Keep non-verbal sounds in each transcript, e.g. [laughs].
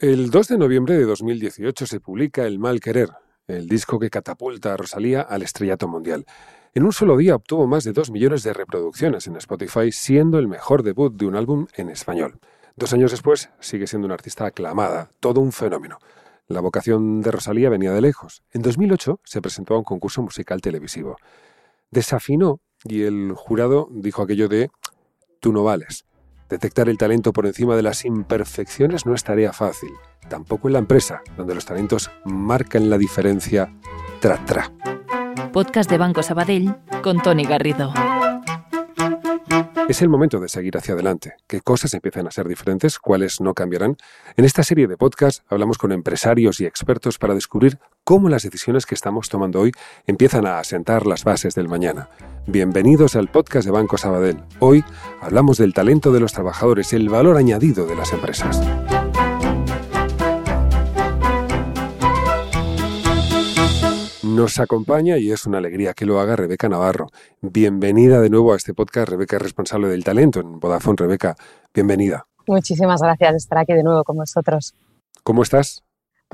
El 2 de noviembre de 2018 se publica El Mal Querer, el disco que catapulta a Rosalía al estrellato mundial. En un solo día obtuvo más de 2 millones de reproducciones en Spotify, siendo el mejor debut de un álbum en español. Dos años después, sigue siendo una artista aclamada, todo un fenómeno. La vocación de Rosalía venía de lejos. En 2008 se presentó a un concurso musical televisivo. Desafinó y el jurado dijo aquello de tú no vales. Detectar el talento por encima de las imperfecciones no es tarea fácil, tampoco en la empresa, donde los talentos marcan la diferencia tra tra. Podcast de Banco Sabadell con Tony Garrido. Es el momento de seguir hacia adelante. ¿Qué cosas empiezan a ser diferentes? ¿Cuáles no cambiarán? En esta serie de podcast hablamos con empresarios y expertos para descubrir cómo las decisiones que estamos tomando hoy empiezan a asentar las bases del mañana. Bienvenidos al podcast de Banco Sabadell. Hoy hablamos del talento de los trabajadores, el valor añadido de las empresas. Nos acompaña y es una alegría que lo haga Rebeca Navarro. Bienvenida de nuevo a este podcast. Rebeca es responsable del talento en Vodafone. Rebeca, bienvenida. Muchísimas gracias de estar aquí de nuevo con vosotros. ¿Cómo estás?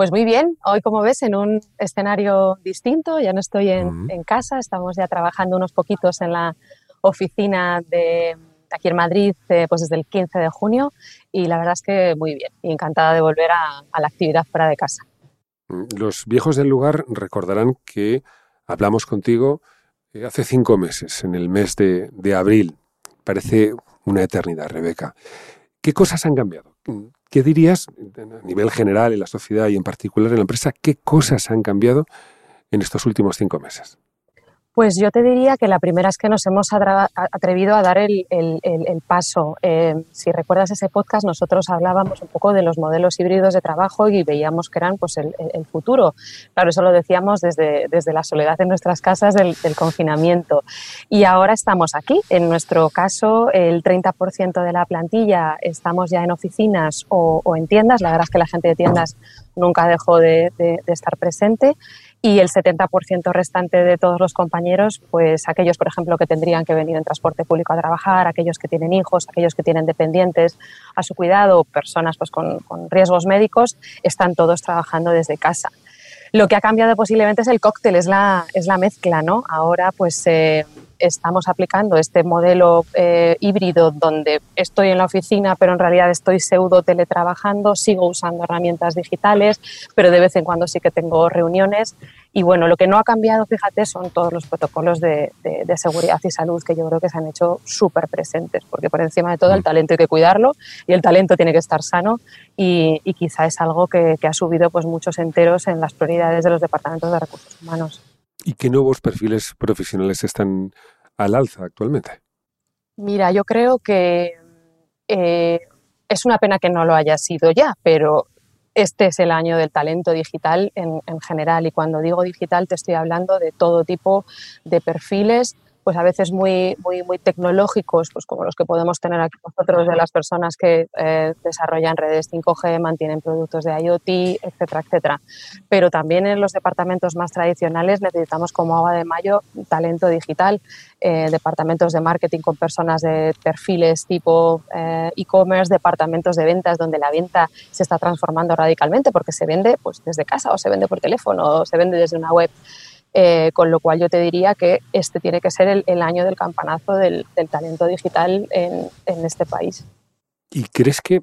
Pues muy bien, hoy como ves en un escenario distinto, ya no estoy en, en casa, estamos ya trabajando unos poquitos en la oficina de aquí en Madrid eh, pues desde el 15 de junio y la verdad es que muy bien y encantada de volver a, a la actividad fuera de casa. Los viejos del lugar recordarán que hablamos contigo eh, hace cinco meses, en el mes de, de, abril. Parece una eternidad, Rebeca. ¿Qué cosas han cambiado? ¿Qué dirías a nivel general en la sociedad y en particular en la empresa? ¿Qué cosas han cambiado en estos últimos cinco meses? Pues yo te diría que la primera es que nos hemos atrevido a dar el, paso. Eh, si recuerdas ese podcast, nosotros hablábamos un poco de los modelos híbridos de trabajo y veíamos que eran pues, el, futuro. Claro, eso lo decíamos desde, desde la soledad en nuestras casas del, confinamiento. Y ahora estamos aquí. En nuestro caso, el 30% de la plantilla estamos ya en oficinas o, en tiendas. La verdad es que la gente de tiendas nunca dejó de, de, de estar presente y el 70% restante de todos los compañeros, pues aquellos, por ejemplo, que tendrían que venir en transporte público a trabajar, aquellos que tienen hijos, aquellos que tienen dependientes a su cuidado, personas pues, con, con riesgos médicos, están todos trabajando desde casa. Lo que ha cambiado posiblemente es el cóctel, es la, es la mezcla, ¿no? Ahora, pues eh, estamos aplicando este modelo eh, híbrido donde estoy en la oficina, pero en realidad estoy pseudo teletrabajando, sigo usando herramientas digitales, pero de vez en cuando sí que tengo reuniones. Y bueno, lo que no ha cambiado, fíjate, son todos los protocolos de, de, de seguridad y salud que yo creo que se han hecho súper presentes, porque por encima de todo el talento hay que cuidarlo y el talento tiene que estar sano y, y quizá es algo que, que ha subido pues, muchos enteros en las prioridades de los departamentos de recursos humanos. ¿Y qué nuevos perfiles profesionales están al alza actualmente? Mira, yo creo que eh, es una pena que no lo haya sido ya, pero este es el año del talento digital en, en, general y cuando digo digital te estoy hablando de todo tipo de perfiles, pues a veces muy, muy, muy tecnológicos, pues como los que podemos tener aquí nosotros de las personas que eh, desarrollan redes 5G, mantienen productos de IoT, etcétera, etcétera. Pero también en los departamentos más tradicionales necesitamos como agua de mayo talento digital, eh, departamentos de marketing con personas de perfiles tipo eh, e-commerce, departamentos de ventas donde la venta se está transformando radicalmente porque se vende pues, desde casa o se vende por teléfono o se vende desde una web. Eh, con lo cual yo te diría que este tiene que ser el, el año del campanazo del, del talento digital en, en, este país. ¿Y crees que,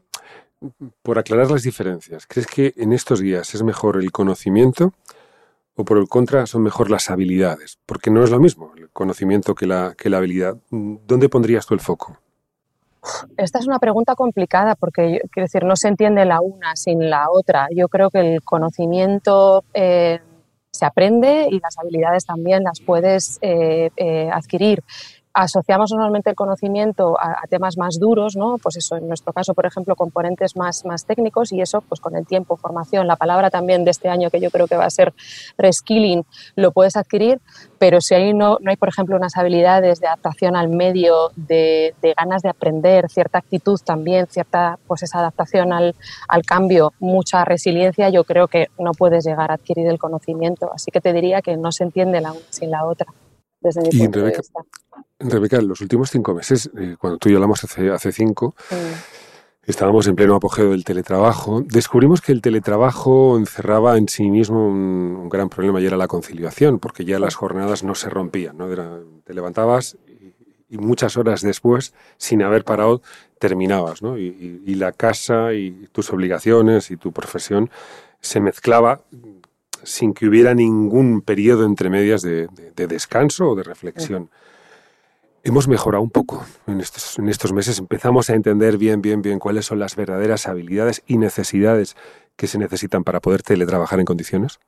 por aclarar las diferencias, crees que en estos días es mejor el conocimiento o por el contra son mejor las habilidades? Porque no es lo mismo el conocimiento que la, que la habilidad. ¿Dónde pondrías tú el foco? Esta es una pregunta complicada porque, quiero decir, no se entiende la una sin la otra. Yo creo que el conocimiento... Eh, se aprende y las habilidades también las puedes eh, eh, adquirir. Asociamos normalmente el conocimiento a, temas más duros, ¿no? Pues eso, en nuestro caso, por ejemplo, componentes más, más técnicos y eso, pues con el tiempo, formación, la palabra también de este año que yo creo que va a ser reskilling, lo puedes adquirir, pero si ahí no, no hay, por ejemplo, unas habilidades de adaptación al medio, de, ganas de aprender, cierta actitud también, cierta, pues esa adaptación al, al cambio, mucha resiliencia, yo creo que no puedes llegar a adquirir el conocimiento. Así que te diría que no se entiende la una sin la otra. Desde mi punto de vista. Rebeca, en los últimos cinco meses, eh, cuando tú y yo hablamos hace, hace cinco, estábamos en pleno apogeo del teletrabajo, descubrimos que el teletrabajo encerraba en sí mismo un, gran problema y era la conciliación, porque ya las jornadas no se rompían. ¿no? te levantabas y, muchas horas después, sin haber parado, terminabas. ¿no? Y, la casa y tus obligaciones y tu profesión se mezclaba sin que hubiera ningún periodo entre medias de, descanso o de reflexión hemos mejorado un poco en estos, en estos meses. Empezamos a entender bien, bien, bien cuáles son las verdaderas habilidades y necesidades que se necesitan para poder teletrabajar en condiciones.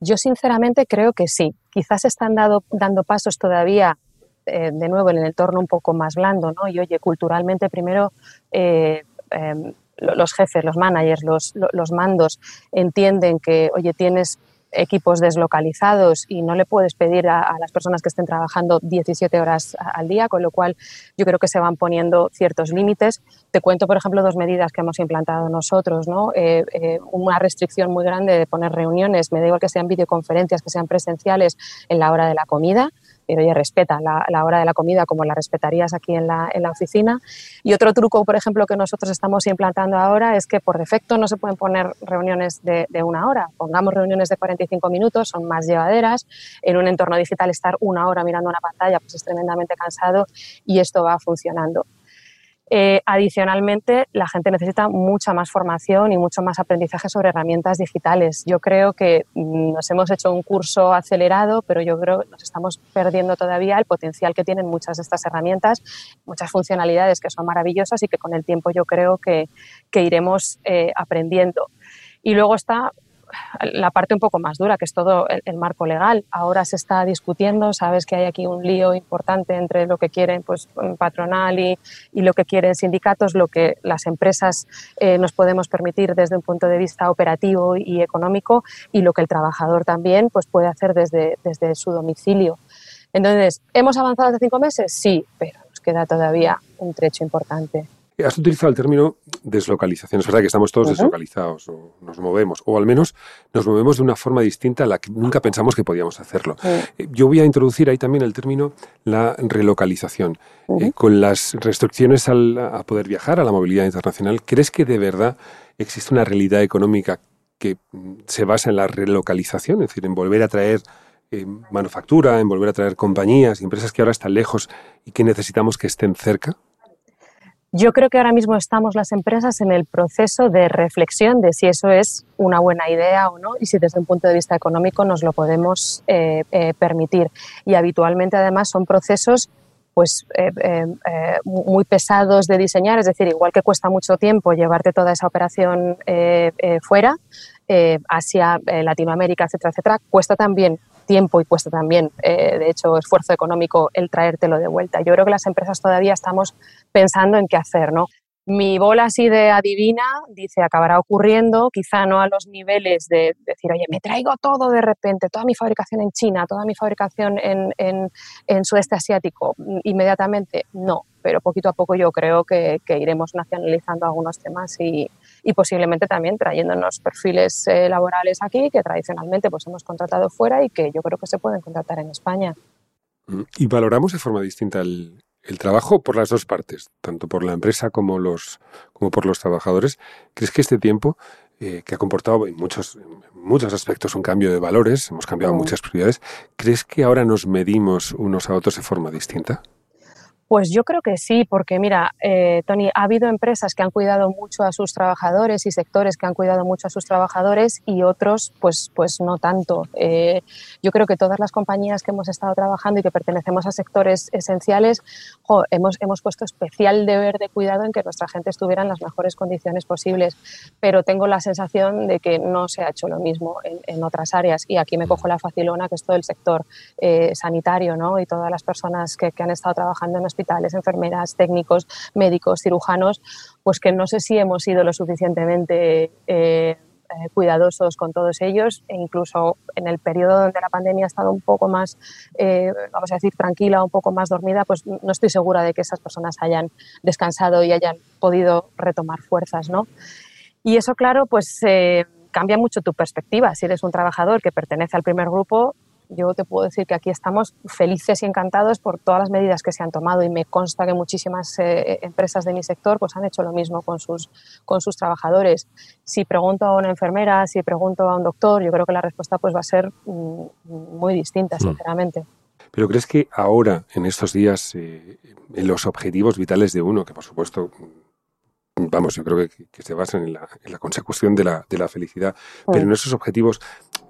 Yo sinceramente creo que sí. Quizás están dando pasos todavía, eh, de nuevo, en el entorno un poco más blando, ¿no? Y oye, culturalmente primero eh, em, los jefes, los managers, los, los mandos entienden que, oye, tienes equipos deslocalizados y no le puedes pedir a, las personas que estén trabajando 17 horas al día, con lo cual yo creo que se van poniendo ciertos límites. Te cuento, por ejemplo, dos medidas que hemos implantado nosotros. ¿no? Eh, eh, una restricción muy grande de poner reuniones, me da igual que sean videoconferencias, que sean presenciales en la hora de la comida pero ya respeta la, hora de la comida como la respetarías aquí en la, oficina. Y otro truco, por ejemplo, que nosotros estamos implantando ahora es que por defecto no se pueden poner reuniones de, de, una hora. Pongamos reuniones de 45 minutos, son más llevaderas. En un entorno digital estar una hora mirando una pantalla pues es tremendamente cansado y esto va funcionando. Eh, adicionalmente, la gente necesita mucha más formación y mucho más aprendizaje sobre herramientas digitales. Yo creo que mm, nos hemos hecho un curso acelerado, pero yo creo que nos estamos perdiendo todavía el potencial que tienen muchas de estas herramientas, muchas funcionalidades que son maravillosas y que con el tiempo yo creo que, iremos eh, aprendiendo. Y luego está la parte un poco más dura, que es todo el, marco legal. Ahora se está discutiendo, sabes que hay aquí un lío importante entre lo que quieren pues, patronal y, lo que quieren sindicatos, lo que las empresas eh, nos podemos permitir desde un punto de vista operativo y económico y lo que el trabajador también pues, puede hacer desde, desde su domicilio. Entonces, ¿hemos avanzado hace cinco meses? Sí, pero nos queda todavía un trecho importante. Has utilizado el término deslocalización. Es verdad que estamos todos deslocalizados o nos movemos, o al menos nos movemos de una forma distinta a la que nunca pensamos que podíamos hacerlo. Eh, yo voy a introducir ahí también el término la relocalización. Eh, con las restricciones al, a poder viajar, a la movilidad internacional, ¿crees que de verdad existe una realidad económica que mm, se basa en la relocalización? Es decir, en volver a traer eh, manufactura, en volver a traer compañías, empresas que ahora están lejos y que necesitamos que estén cerca? Yo creo que ahora mismo estamos las empresas en el proceso de reflexión de si eso es una buena idea o no y si desde un punto de vista económico nos lo podemos eh, eh, permitir. Y habitualmente además son procesos pues eh, muy pesados de diseñar, es decir, igual que cuesta mucho tiempo llevarte toda esa operación fuera, Asia, Latinoamérica, etcétera, etcétera, cuesta también tiempo y cuesta también, eh, de hecho, esfuerzo económico el traértelo de vuelta. Yo creo que las empresas todavía estamos pensando en qué hacer, ¿no? Mi bola así de adivina dice acabará ocurriendo, quizá no a los niveles de decir, oye, me traigo todo de repente, toda mi fabricación en China, toda mi fabricación en, en, en sudeste asiático, inmediatamente, no, pero poquito a poco yo creo que, que iremos nacionalizando algunos temas y, y posiblemente también trayéndonos perfiles eh, laborales aquí que tradicionalmente pues hemos contratado fuera y que yo creo que se pueden contratar en España. Mm, y valoramos de forma distinta el, trabajo por las dos partes, tanto por la empresa como, los, como por los trabajadores. ¿Crees que este tiempo, eh, que ha comportado en muchos, muchos aspectos un cambio de valores, hemos cambiado mm. muchas prioridades, ¿crees que ahora nos medimos unos a otros de forma distinta? Pues yo creo que sí, porque mira, eh, Tony, ha habido empresas que han cuidado mucho a sus trabajadores y sectores que han cuidado mucho a sus trabajadores y otros, pues, pues no tanto. Eh, yo creo que todas las compañías que hemos estado trabajando y que pertenecemos a sectores esenciales, hemos, hemos puesto especial deber de cuidado en que nuestra gente estuviera en las mejores condiciones posibles, pero tengo la sensación de que no se ha hecho lo mismo en, otras áreas y aquí me cojo la facilona, que es todo el sector eh, sanitario ¿no? y todas las personas que, que han estado trabajando en hospitales, enfermeras, técnicos, médicos, cirujanos, pues que no sé si hemos sido lo suficientemente eh, eh, cuidadosos con todos ellos e incluso en el periodo donde la pandemia ha estado un poco más, eh, vamos a decir, tranquila, un poco más dormida, pues no estoy segura de que esas personas hayan descansado y hayan podido retomar fuerzas, ¿no? Y eso, claro, pues cambia mucho tu perspectiva. Si eres un trabajador que pertenece al primer grupo, yo te puedo decir que aquí estamos felices y encantados por todas las medidas que se han tomado y me consta que muchísimas eh, empresas de mi sector pues han hecho lo mismo con sus, con sus trabajadores. Si pregunto a una enfermera, si pregunto a un doctor, yo creo que la respuesta pues va a ser mm, muy distinta, mm. sinceramente. Pero crees que ahora, en estos días, eh, en los objetivos vitales de uno, que por supuesto vamos, yo creo que, se basan en la, en la consecución de la, de la felicidad, pero en esos objetivos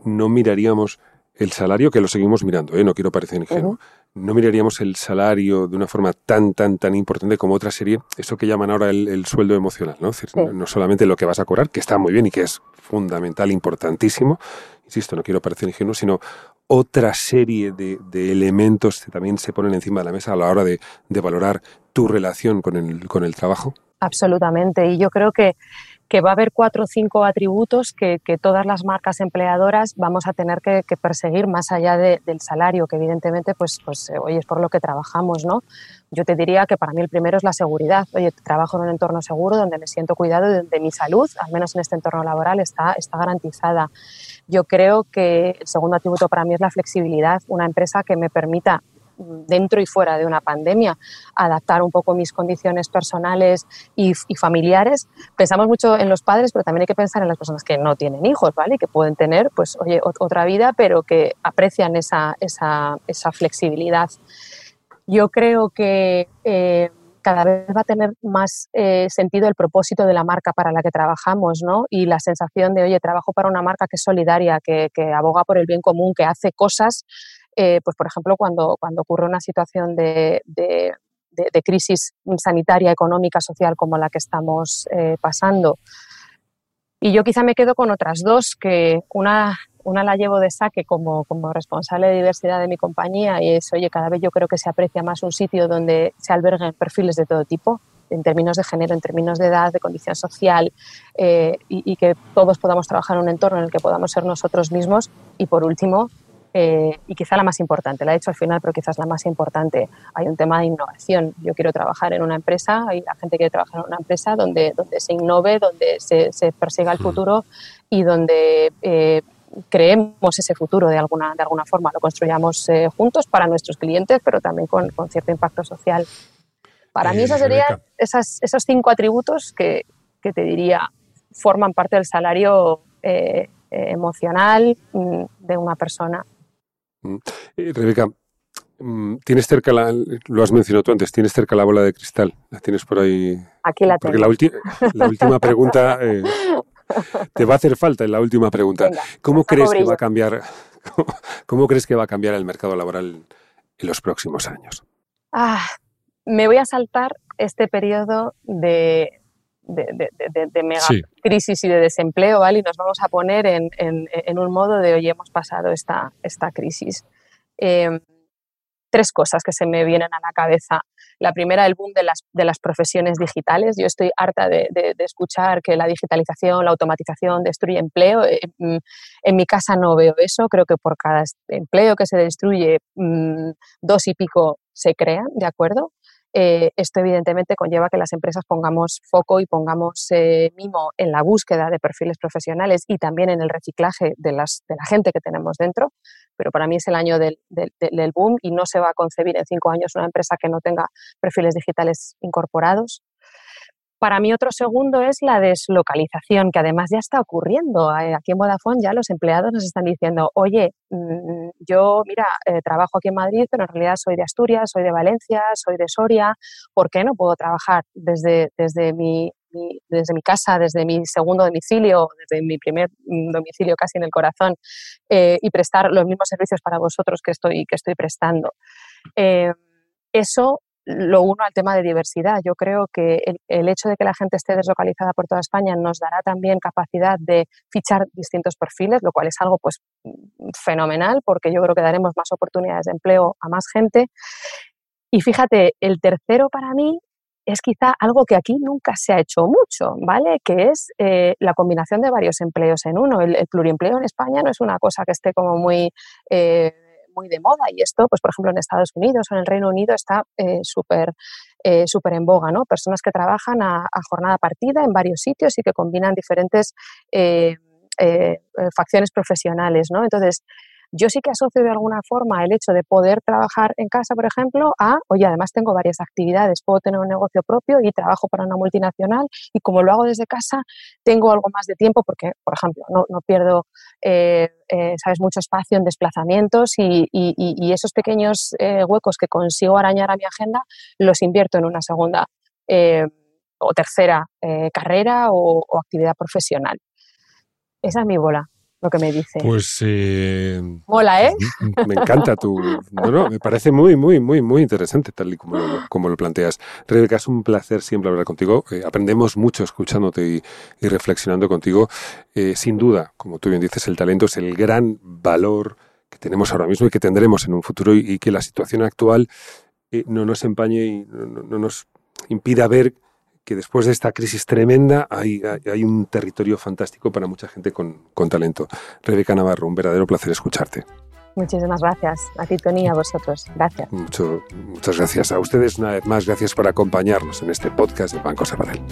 no miraríamos el salario, que lo seguimos mirando, ¿eh? no quiero parecer ingenuo, no miraríamos el salario de una forma tan, tan, tan importante como otra serie, eso que llaman ahora el, sueldo emocional, ¿no? no solamente lo que vas a cobrar, que está muy bien y que es fundamental, importantísimo, insisto, no quiero parecer ingenuo, sino otra serie de, elementos que también se ponen encima de la mesa a la hora de, de valorar tu relación con el, con el trabajo. Absolutamente, y yo creo que que va a haber cuatro o cinco atributos que, todas las marcas empleadoras vamos a tener que, perseguir más allá del salario, que evidentemente, pues, pues eh, es por lo que trabajamos, ¿no? Yo te diría que para mí el primero es la seguridad. Oye, trabajo en un entorno seguro donde me siento cuidado y donde mi salud, al menos en este entorno laboral, está, está garantizada. Yo creo que el segundo atributo para mí es la flexibilidad. Una empresa que me permita dentro y fuera de una pandemia, adaptar un poco mis condiciones personales y, familiares. Pensamos mucho en los padres, pero también hay que pensar en las personas que no tienen hijos, ¿vale? Que pueden tener, pues, oye, otra vida, pero que aprecian esa, esa, esa flexibilidad. Yo creo que eh, cada vez va a tener más eh, sentido el propósito de la marca para la que trabajamos, ¿no? Y la sensación de, oye, trabajo para una marca que es solidaria, que, que aboga por el bien común, que hace cosas eh, pues por ejemplo, cuando, cuando ocurre una situación de, de, crisis sanitaria, económica, social como la que estamos eh, pasando. Y yo quizá me quedo con otras dos, que una, una la llevo de saque como, como responsable de diversidad de mi compañía y es, oye, cada vez yo creo que se aprecia más un sitio donde se alberguen perfiles de todo tipo, en términos de género, en términos de edad, de condición social, eh, y, y, que todos podamos trabajar en un entorno en el que podamos ser nosotros mismos. Y por último, eh, y quizá la más importante, la he dicho al final, pero quizás la más importante, hay un tema de innovación. Yo quiero trabajar en una empresa, y la gente quiere trabajar en una empresa donde, donde se innove, donde se, se persiga el futuro y donde eh, creemos ese futuro de alguna, de alguna forma, lo construyamos eh, juntos para nuestros clientes, pero también con, con cierto impacto social. Para mí esos serían esas, esos cinco atributos que, que, te diría forman parte del salario emocional mm, de una persona. Mm. Eh, Rebeca, mm, tienes cerca la, lo has mencionado tú antes, tienes cerca la bola de cristal, la tienes por ahí. Aquí la tengo. Porque la, última pregunta eh, [laughs] te va a hacer falta en la última pregunta. ¿Cómo crees que va a cambiar? [laughs] Cómo, crees que va a cambiar el mercado laboral en los próximos años? Ah, me voy a saltar este periodo de, de, mega crisis y de desempleo, ¿vale? Y nos vamos a poner en, un modo de, hoy hemos pasado esta, esta crisis. Em, tres cosas que se me vienen a la cabeza. La primera, el boom de las, de las profesiones digitales. Yo estoy harta de, escuchar que la digitalización, la automatización destruye empleo. Eh, mm, en mi casa no veo eso. Creo que por cada empleo que se destruye, mm, dos y pico se crean, ¿de acuerdo? Eh, esto evidentemente conlleva que las empresas pongamos foco y pongamos eh, mimo en la búsqueda de perfiles profesionales y también en el reciclaje de, las, la gente que tenemos dentro. Pero para mí es el año del, del, boom y no se va a concebir en cinco años una empresa que no tenga perfiles digitales incorporados. Para mí otro segundo es la deslocalización, que además ya está ocurriendo. Eh, aquí en Vodafone ya los empleados nos están diciendo, oye, mm, yo, mira, eh, trabajo aquí en Madrid, pero en realidad soy de Asturias, soy de Valencia, soy de Soria. ¿Por qué no puedo trabajar desde, desde, mi, desde mi casa, desde mi segundo domicilio, desde mi primer mm, domicilio casi en el corazón eh, y prestar los mismos servicios para vosotros que estoy, que estoy prestando? eso lo uno al tema de diversidad. Yo creo que el, hecho de que la gente esté deslocalizada por toda España nos dará también capacidad de fichar distintos perfiles, lo cual es algo pues fenomenal porque yo creo que daremos más oportunidades de empleo a más gente. Y fíjate, el tercero para mí es quizá algo que aquí nunca se ha hecho mucho, ¿vale? Que es eh, la combinación de varios empleos en uno. El, pluriempleo en España no es una cosa que esté como muy eh, muy de moda y esto, pues por ejemplo en Estados Unidos o en el Reino Unido está eh, súper eh, en boga, ¿no? Personas que trabajan a, jornada partida en varios sitios y que combinan diferentes eh, facciones profesionales, ¿no? Entonces, yo sí que asocio de alguna forma el hecho de poder trabajar en casa, por ejemplo, a, oye, además tengo varias actividades, puedo tener un negocio propio y trabajo para una multinacional y como lo hago desde casa, tengo algo más de tiempo porque, por ejemplo, no, no pierdo, eh, eh, sabes, mucho espacio en desplazamientos y, esos pequeños eh, huecos que consigo arañar a mi agenda los invierto en una segunda o tercera carrera o actividad profesional. Esa es mi bola lo que me dice. Pues... Eh, Mola, ¿eh? Me encanta tu... No, no, me parece muy, muy, muy, muy interesante tal y como lo, como lo planteas. Rebeca, es un placer siempre hablar contigo. Eh, aprendemos mucho escuchándote y, reflexionando contigo. Eh, sin duda, como tú bien dices, el talento es el gran valor que tenemos ahora mismo y que tendremos en un futuro y, que la situación actual no nos empañe y no nos impida ver que después de esta crisis tremenda hay, hay, un territorio fantástico para mucha gente con, con, talento. Rebeca Navarro, un verdadero placer escucharte. Muchísimas gracias a ti, Tony, a vosotros. Gracias. Mucho, muchas gracias a ustedes una vez más. Gracias por acompañarnos en este podcast de Banco Sabadell.